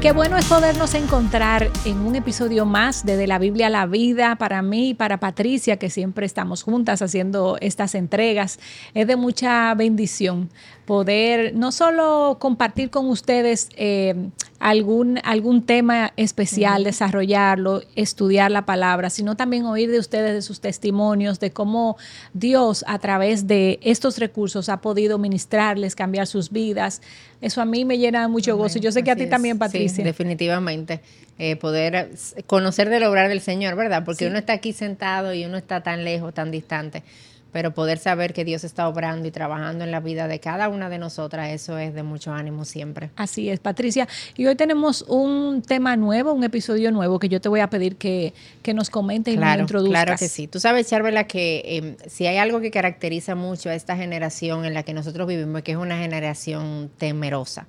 qué bueno es podernos encontrar en un episodio más de De la Biblia a la Vida para mí y para Patricia, que siempre estamos juntas haciendo estas entregas. Es de mucha bendición poder no solo compartir con ustedes eh, algún, algún tema especial, desarrollarlo, estudiar la palabra, sino también oír de ustedes de sus testimonios, de cómo Dios a través de estos recursos ha podido ministrarles, cambiar sus vidas. Eso a mí me llena mucho gozo. Yo sé que a ti también, Patricia. Sí, definitivamente. Eh, poder conocer del obrar del Señor, ¿verdad? Porque uno está aquí sentado y uno está tan lejos, tan distante pero poder saber que Dios está obrando y trabajando en la vida de cada una de nosotras, eso es de mucho ánimo siempre. Así es, Patricia. Y hoy tenemos un tema nuevo, un episodio nuevo que yo te voy a pedir que, nos comente y nos introduzcas. Claro que sí. Tú sabes, Charvela, que em, si hay algo que caracteriza mucho a esta generación en la que nosotros vivimos, que es una generación temerosa.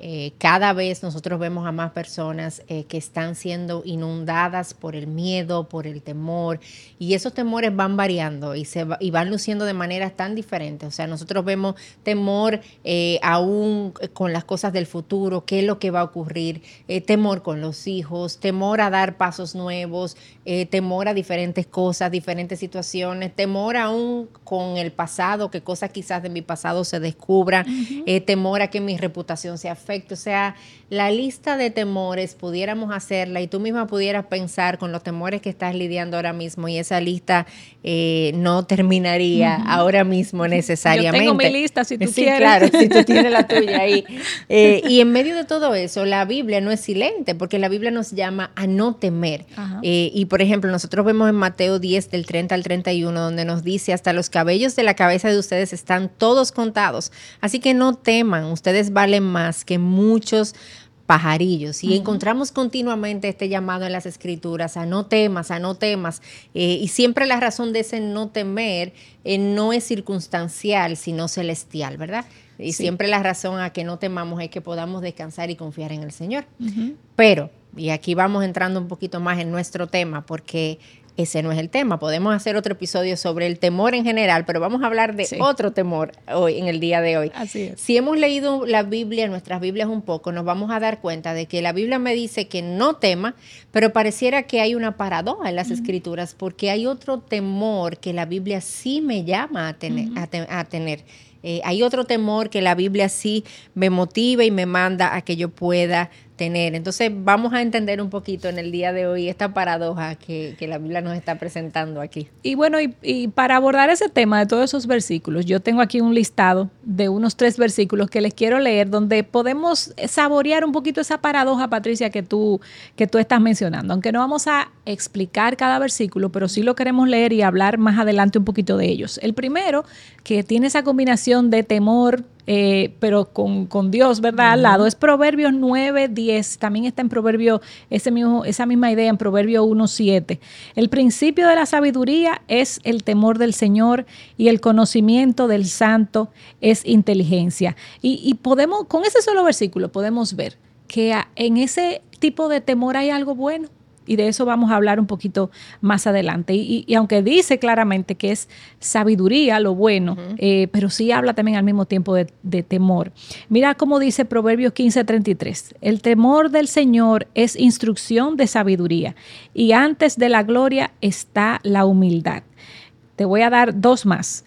Eh, cada vez nosotros vemos a más personas eh, que están siendo inundadas por el miedo, por el temor, y esos temores van variando y se y van luciendo de maneras tan diferentes. O sea, nosotros vemos temor eh, aún con las cosas del futuro, qué es lo que va a ocurrir, eh, temor con los hijos, temor a dar pasos nuevos, eh, temor a diferentes cosas, diferentes situaciones, temor aún con el pasado, que cosas quizás de mi pasado se descubran, temor a que mi reputación se afecte. O sea, la lista de temores pudiéramos hacerla y tú misma pudieras pensar con los temores que estás lidiando ahora mismo y esa lista no termina ahora mismo necesariamente. Yo tengo mi lista si tú sí, claro, si tú tienes la tuya ahí. Eh, y en medio de todo eso, la Biblia no es silente, porque la Biblia nos llama a no temer. Eh, y por ejemplo, nosotros vemos en Mateo 10, del 30 al 31, donde nos dice, hasta los cabellos de la cabeza de ustedes están todos contados. Así que no teman, ustedes valen más que muchos pajarillos. Y encontramos continuamente este llamado en las escrituras a no temas, a no temas. Eh, y siempre la razón de ese no temer eh, no es circunstancial, sino celestial, ¿verdad? Y siempre la razón a que no temamos es que podamos descansar y confiar en el Señor. Pero, y aquí vamos entrando un poquito más en nuestro tema, porque ese no es el tema. Podemos hacer otro episodio sobre el temor en general, pero vamos a hablar de otro temor hoy, en el día de hoy. Así es. Si hemos leído la Biblia, nuestras Biblias un poco, nos vamos a dar cuenta de que la Biblia me dice que no tema, pero pareciera que hay una paradoja en las escrituras, porque hay otro temor que la Biblia sí me llama a tener. a tener. Eh, hay otro temor que la Biblia sí me motiva y me manda a que yo pueda tener. Entonces vamos a entender un poquito en el día de hoy esta paradoja que, la Biblia nos está presentando aquí. Y bueno, y, para abordar ese tema de todos esos versículos, yo tengo aquí un listado de unos tres versículos que les quiero leer donde podemos saborear un poquito esa paradoja, Patricia, que tú, que tú estás mencionando. Aunque no vamos a explicar cada versículo, pero sí lo queremos leer y hablar más adelante un poquito de ellos. El primero, que tiene esa combinación de temor, eh, pero con, Dios, ¿verdad? Al lado. Es Proverbios 9, 10. También está en Proverbio, ese mismo, esa misma idea en Proverbio 1, 7. El principio de la sabiduría es el temor del Señor y el conocimiento del santo es inteligencia. Y, y podemos, con ese solo versículo, podemos ver que en ese tipo de temor hay algo bueno y de eso vamos a hablar un poquito más adelante. Y, aunque dice claramente que es sabiduría lo bueno, eh, pero sí habla también al mismo tiempo de, temor. Mira cómo dice Proverbios 15:33, el temor del Señor es instrucción de sabiduría y antes de la gloria está la humildad. Te voy a dar dos más.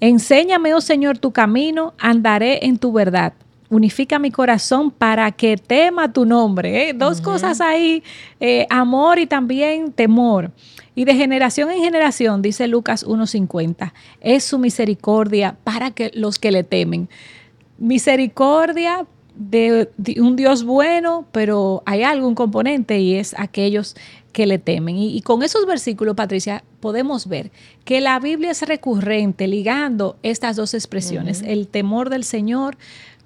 Enséñame, oh Señor, tu camino, andaré en tu verdad unifica mi corazón para que tema tu nombre. ¿eh? Dos cosas ahí, eh, amor y también temor. Y de generación en generación, dice Lucas 1.50, es su misericordia para que los que le temen. Misericordia de, un Dios bueno, pero hay algún componente y es aquellos que le temen. Y, con esos versículos, Patricia, podemos ver que la Biblia es recurrente ligando estas dos expresiones, el temor del Señor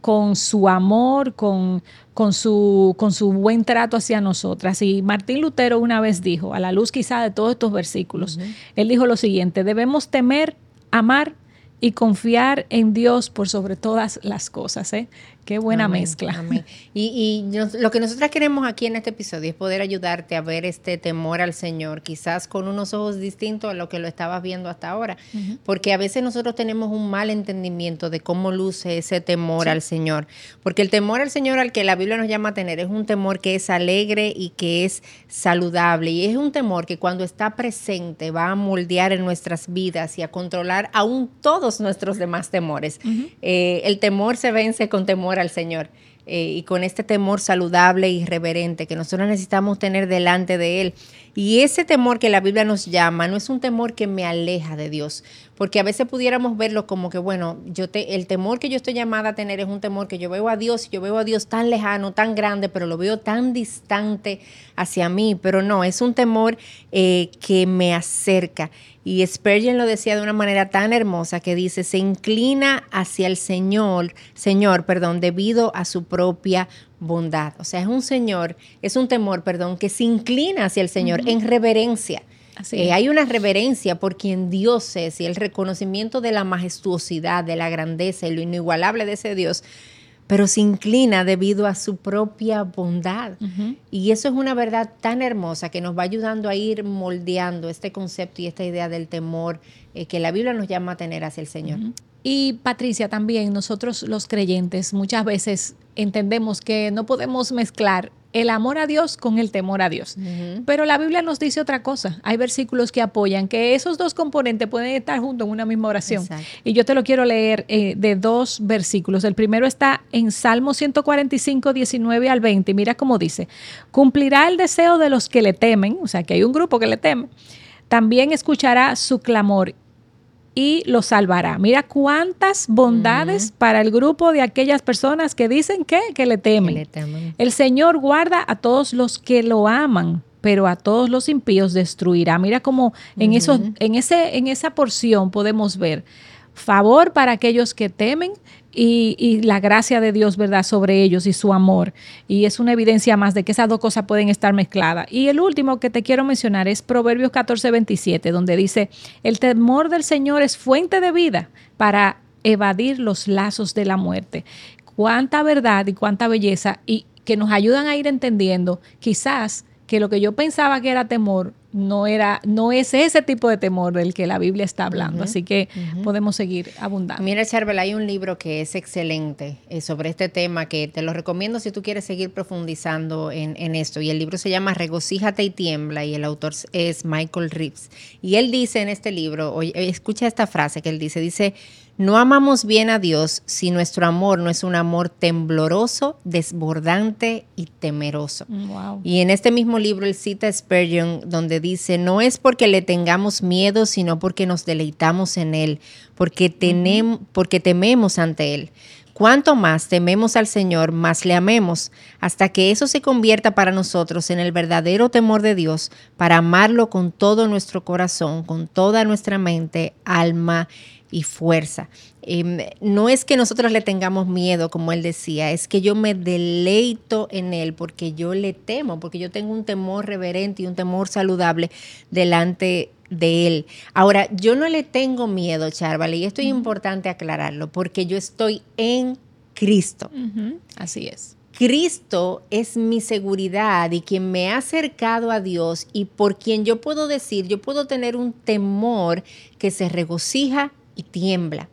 con su amor, con, con, su, con su buen trato hacia nosotras. Y Martín Lutero una vez dijo, a la luz quizá de todos estos versículos, él dijo lo siguiente, debemos temer, amar y confiar en Dios por sobre todas las cosas. ¿eh? Qué buena mezcla. Y, lo que nosotros queremos aquí en este episodio es poder ayudarte a ver este temor al Señor, quizás con unos ojos distintos a lo que lo estabas viendo hasta ahora, porque a veces nosotros tenemos un mal entendimiento de cómo luce ese temor al Señor, porque el temor al Señor al que la Biblia nos llama a tener es un temor que es alegre y que es saludable, y es un temor que cuando está presente va a moldear en nuestras vidas y a controlar aún todos nuestros demás temores. Eh, el temor se vence con temor al Señor. Eh, y con este temor saludable y reverente que nosotros necesitamos tener delante de Él. Y ese temor que la Biblia nos llama no es un temor que me aleja de Dios, porque a veces pudiéramos verlo como que, bueno, yo te, el temor que yo estoy llamada a tener es un temor que yo veo a Dios, yo veo a Dios tan lejano, tan grande, pero lo veo tan distante hacia mí, pero no, es un temor eh, que me acerca. Y Spurgeon lo decía de una manera tan hermosa que dice, se inclina hacia el Señor, Señor, perdón, debido a su propia bondad. O sea, es un Señor, es un temor, perdón, que se inclina hacia el Señor en reverencia. Eh, hay una reverencia por quien Dios es y el reconocimiento de la majestuosidad, de la grandeza y lo inigualable de ese Dios, pero se inclina debido a su propia bondad. Y eso es una verdad tan hermosa que nos va ayudando a ir moldeando este concepto y esta idea del temor eh, que la Biblia nos llama a tener hacia el Señor. Y Patricia, también nosotros los creyentes muchas veces entendemos que no podemos mezclar el amor a Dios con el temor a Dios. Pero la Biblia nos dice otra cosa. Hay versículos que apoyan que esos dos componentes pueden estar juntos en una misma oración. Y yo te lo quiero leer eh, de dos versículos. El primero está en Salmo 145, 19 al 20. Mira cómo dice, cumplirá el deseo de los que le temen, o sea que hay un grupo que le teme. También escuchará su clamor y lo salvará. Mira cuántas bondades para el grupo de aquellas personas que dicen que, que le, temen. El Señor guarda a todos los que lo aman, pero a todos los impíos destruirá. Mira cómo en, en, ese, en esa porción podemos ver favor para aquellos que temen y, la gracia de Dios, ¿verdad?, sobre ellos y su amor. Y es una evidencia más de que esas dos cosas pueden estar mezcladas. Y el último que te quiero mencionar es Proverbios 14, 27, donde dice, el temor del Señor es fuente de vida para evadir los lazos de la muerte. Cuánta verdad y cuánta belleza y que nos ayudan a ir entendiendo quizás que lo que yo pensaba que era temor no era, no es ese tipo de temor del que la Biblia está hablando. Así que podemos seguir abundando. Mira, Charbel, hay un libro que es excelente eh, sobre este tema que te lo recomiendo si tú quieres seguir profundizando en, en, esto. Y el libro se llama Regocíjate y tiembla y el autor es Michael Reeves. Y él dice en este libro, oye, escucha esta frase que él dice, dice, no amamos bien a Dios si nuestro amor no es un amor tembloroso, desbordante y temeroso. Y en este mismo libro él cita Spurgeon donde dice, no es porque le tengamos miedo, sino porque nos deleitamos en él, porque, tenemos, porque tememos ante él. Cuanto más tememos al Señor, más le amemos, hasta que eso se convierta para nosotros en el verdadero temor de Dios, para amarlo con todo nuestro corazón, con toda nuestra mente, alma y fuerza. Em, no es que nosotros le tengamos miedo, como él decía, es que yo me deleito en él porque yo le temo, porque yo tengo un temor reverente y un temor saludable delante de él. Ahora, yo no le tengo miedo, Charvale, y esto es importante aclararlo, porque yo estoy en Cristo. Así es. Cristo es mi seguridad y quien me ha acercado a Dios y por quien yo puedo decir, yo puedo tener un temor que se regocija tiembla.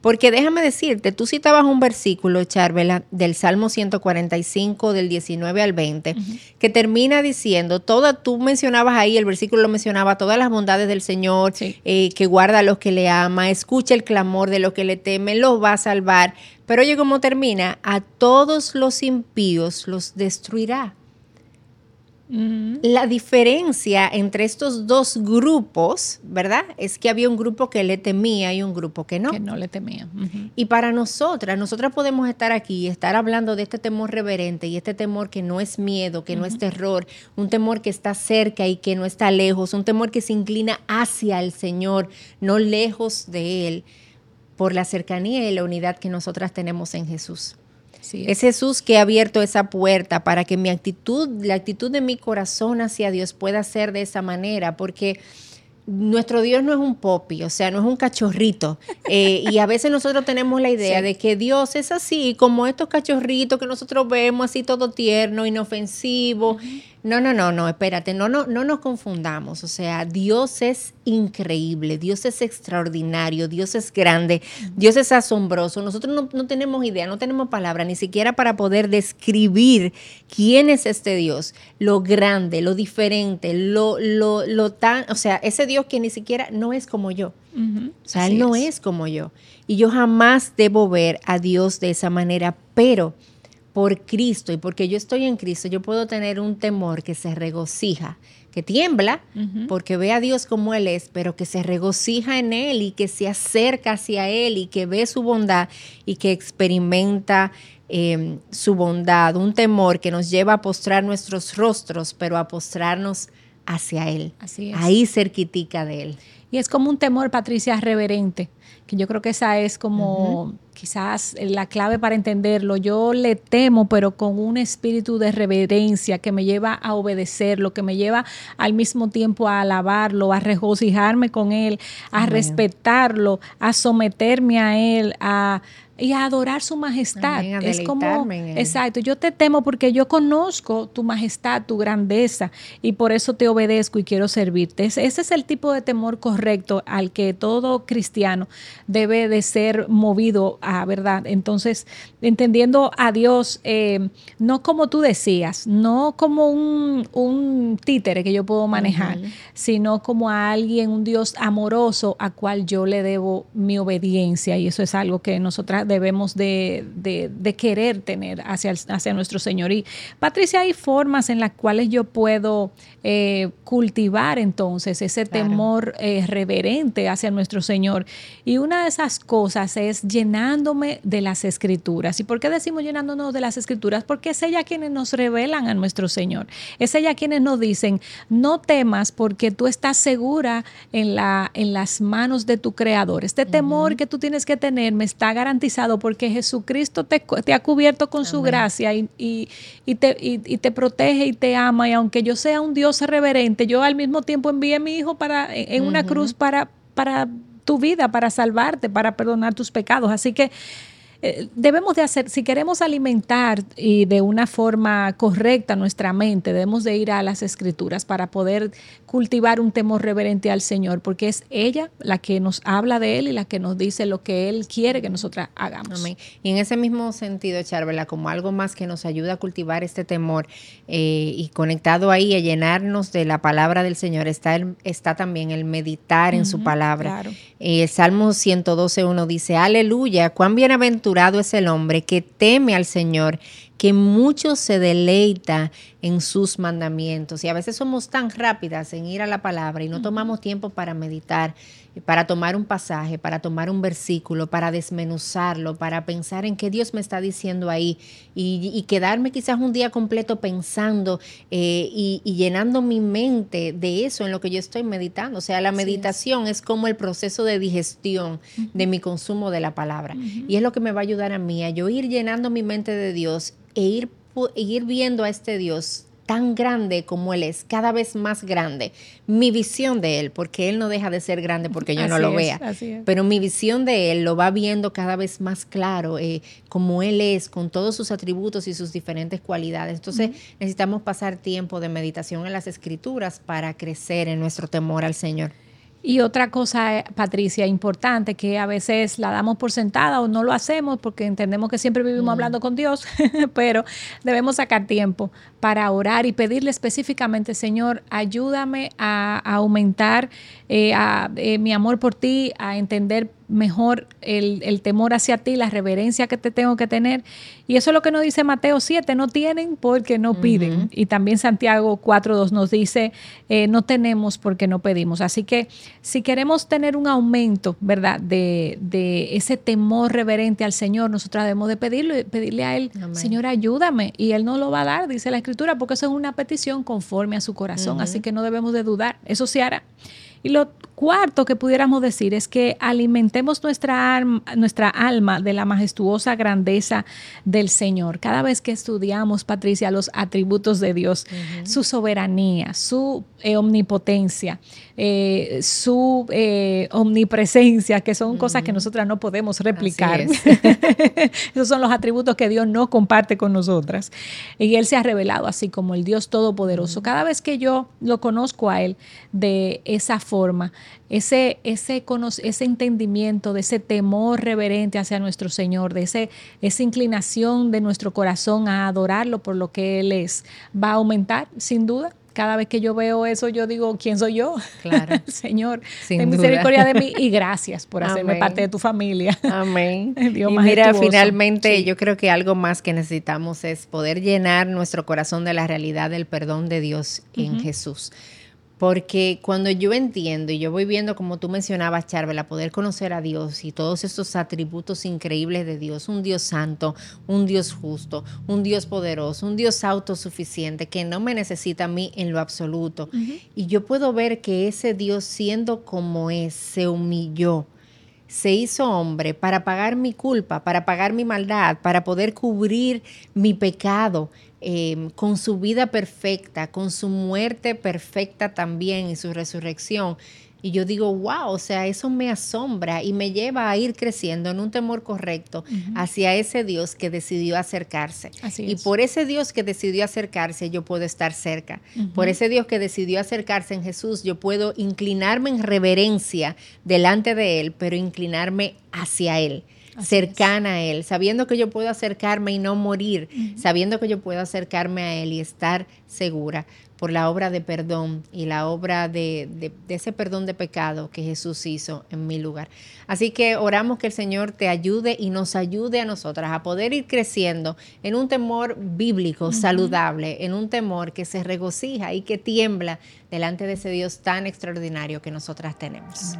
Porque déjame decirte, tú citabas un versículo, Charvela, del Salmo 145, del 19 al 20, que termina diciendo, toda, tú mencionabas ahí, el versículo lo mencionaba, todas las bondades del Señor, eh, que guarda a los que le ama, escucha el clamor de los que le temen, los va a salvar. Pero oye cómo termina, a todos los impíos los destruirá. La diferencia entre estos dos grupos, ¿verdad? Es que había un grupo que le temía y un grupo que no. Que no le temía. Y para nosotras, nosotras podemos estar aquí y estar hablando de este temor reverente y este temor que no es miedo, que no es terror, un temor que está cerca y que no está lejos, un temor que se inclina hacia el Señor, no lejos de Él, por la cercanía y la unidad que nosotras tenemos en Jesús es. Jesús que ha abierto esa puerta para que mi actitud, la actitud de mi corazón hacia Dios pueda ser de esa manera, porque nuestro Dios no es un popi, o sea, no es un cachorrito. Eh, y a veces nosotros tenemos la idea de que Dios es así, como estos cachorritos que nosotros vemos así todo tierno, inofensivo. No, no, no, no, espérate, no, no, no nos confundamos. O sea, Dios es increíble, Dios es extraordinario, Dios es grande, Dios es asombroso. Nosotros no, no tenemos idea, no tenemos palabra, ni siquiera para poder describir quién es este Dios, lo grande, lo diferente, lo, lo, lo tan, o sea, ese Dios que ni siquiera no es como yo. O sea, Él no es como yo. Y yo jamás debo ver a Dios de esa manera, pero por Cristo y porque yo estoy en Cristo, yo puedo tener un temor que se regocija, que tiembla porque ve a Dios como Él es, pero que se regocija en Él y que se acerca hacia Él y que ve su bondad y que experimenta em, su bondad, un temor que nos lleva a postrar nuestros rostros, pero a postrarnos hacia Él, Así es. ahí cerquitica de Él. Y es como un temor, Patricia, reverente, que yo creo que esa es como quizás la clave para entenderlo. Yo le temo, pero con un espíritu de reverencia que me lleva a obedecerlo, que me lleva al mismo tiempo a alabarlo, a regocijarme con él, a respetarlo, a someterme a él, a y a adorar su majestad. Amén, a es como, exacto, yo te temo porque yo conozco tu majestad, tu grandeza, y por eso te obedezco y quiero servirte. Ese ese es el tipo de temor correcto al que todo cristiano debe de ser movido a, ¿verdad? Entonces, entendiendo a Dios, eh, no como tú decías, no como un, un títere que yo puedo manejar, sino como a alguien, un Dios amoroso a cual yo le debo mi obediencia, y eso es algo que nosotras debemos de, de- de querer tener hacia, el- hacia nuestro Señor. Y Patricia, hay formas en las cuales yo puedo eh, cultivar entonces ese Claro. temor eh, reverente hacia nuestro Señor. Y una de esas cosas es llenándome de las escrituras. ¿Y por qué decimos llenándonos de las escrituras? Porque es ella quienes nos revelan a nuestro Señor. Es ella quienes nos dicen, no temas porque tú estás segura en, la, en las manos de tu Creador. Este temor que tú tienes que tener me está garantizado porque Jesucristo te, ha cubierto con su gracia y, y- y te, y- y te protege y te ama. Y aunque yo sea un Dios reverente, yo al mismo tiempo envié a mi Hijo para, en, en una cruz para, para tu vida, para salvarte, para perdonar tus pecados. Así que eh, debemos de hacer, si queremos alimentar y de una forma correcta nuestra mente, debemos de ir a las escrituras para poder cultivar un temor reverente al Señor, porque es ella la que nos habla de Él y la que nos dice lo que Él quiere que nosotras hagamos. Amén. Y en ese mismo sentido, Charvela, como algo más que nos ayuda a cultivar este temor eh, y conectado ahí a llenarnos de la palabra del Señor, está, el- está también el meditar en su palabra. claro. Eh, el Salmo 112.1 dice, aleluya, cuán bienaventurado es el hombre que teme al Señor, que mucho se deleita en sus mandamientos. Y a veces somos tan rápidas en ir a la palabra y no tomamos tiempo para meditar, para tomar un pasaje, para tomar un versículo, para desmenuzarlo, para pensar en qué Dios me está diciendo ahí y, y quedarme quizás un día completo pensando eh, y, y llenando mi mente de eso en lo que yo estoy meditando. O sea, la Así meditación es. como el proceso de digestión de mi consumo de la palabra. Y es lo que me va a ayudar a mí a yo ir llenando mi mente de Dios e ir, e ir viendo a este Dios tan grande como Él es, cada vez más grande. Mi visión de Él, porque Él no deja de ser grande porque yo no lo es, vea. Pero mi visión de Él lo va viendo cada vez más claro, eh, como Él es, con todos sus atributos y sus diferentes cualidades. Entonces necesitamos pasar tiempo de meditación en las escrituras para crecer en nuestro temor al Señor. Y otra cosa, eh, Patricia, importante, que a veces la damos por sentada o no lo hacemos porque entendemos que siempre vivimos hablando con Dios, pero debemos sacar tiempo para orar y pedirle específicamente, Señor, ayúdame a, a aumentar eh, a- eh, mi amor por ti, a entender mejor el, el temor hacia ti, la reverencia que te tengo que tener. Y eso es lo que nos dice Mateo 7, no tienen porque no piden. Y también Santiago 4.2 nos dice, eh, no tenemos porque no pedimos. Así que si queremos tener un aumento, ¿verdad? De, de ese temor reverente al Señor, nosotros debemos de pedirle, pedirle a Él, Amén. Señor, ayúdame. Y Él no lo va a dar, dice la Escritura, porque eso es una petición conforme a su corazón. Así que no debemos de dudar. Eso se hará. Y lo cuarto que pudiéramos decir es que alimentemos nuestra alma, nuestra alma de la majestuosa grandeza del Señor. Cada vez que estudiamos, Patricia, los atributos de Dios, su soberanía, su eh, omnipotencia, eh, su eh, omnipresencia, que son cosas que nosotras no podemos replicar. Esos son los atributos que Dios no comparte con nosotras. Y Él se ha revelado así como el Dios Todopoderoso. Cada vez que yo lo conozco a Él de esa forma, ese, ese, ese entendimiento, de ese temor reverente hacia nuestro Señor, de ese, esa inclinación de nuestro corazón a adorarlo por lo que Él es, va a aumentar, sin duda cada vez que yo veo eso, yo digo, ¿quién soy yo? Claro. Señor, ten misericordia de mí y gracias por hacerme parte de tu familia. Amén. y mira, finalmente yo creo que algo más que necesitamos es poder llenar nuestro corazón de la realidad del perdón de Dios en Jesús. Porque cuando yo entiendo y yo voy viendo, como tú mencionabas, Charvel, poder conocer a Dios y todos estos atributos increíbles de Dios, un Dios santo, un Dios justo, un Dios poderoso, un Dios autosuficiente que no me necesita a mí en lo absoluto. Y yo puedo ver que ese Dios, siendo como es, se humilló, se hizo hombre para pagar mi culpa, para pagar mi maldad, para poder cubrir mi pecado Em, con su vida perfecta, con su muerte perfecta también y su resurrección. Y yo digo, wow, o sea, eso me asombra y me lleva a ir creciendo en un temor correcto hacia ese Dios que decidió acercarse. y por ese Dios que decidió acercarse, yo puedo estar cerca. Por ese Dios que decidió acercarse en Jesús, yo puedo inclinarme en reverencia delante de Él, pero inclinarme hacia Él cercana a Él, sabiendo que yo puedo acercarme y no morir, sabiendo que yo puedo acercarme a Él y estar segura por la obra de perdón y la obra de, de, ese perdón de pecado que Jesús hizo en mi lugar. Así que oramos que el Señor te ayude y nos ayude a nosotras a poder ir creciendo en un temor bíblico, saludable, en un temor que se regocija y que tiembla delante de ese Dios tan extraordinario que nosotras tenemos.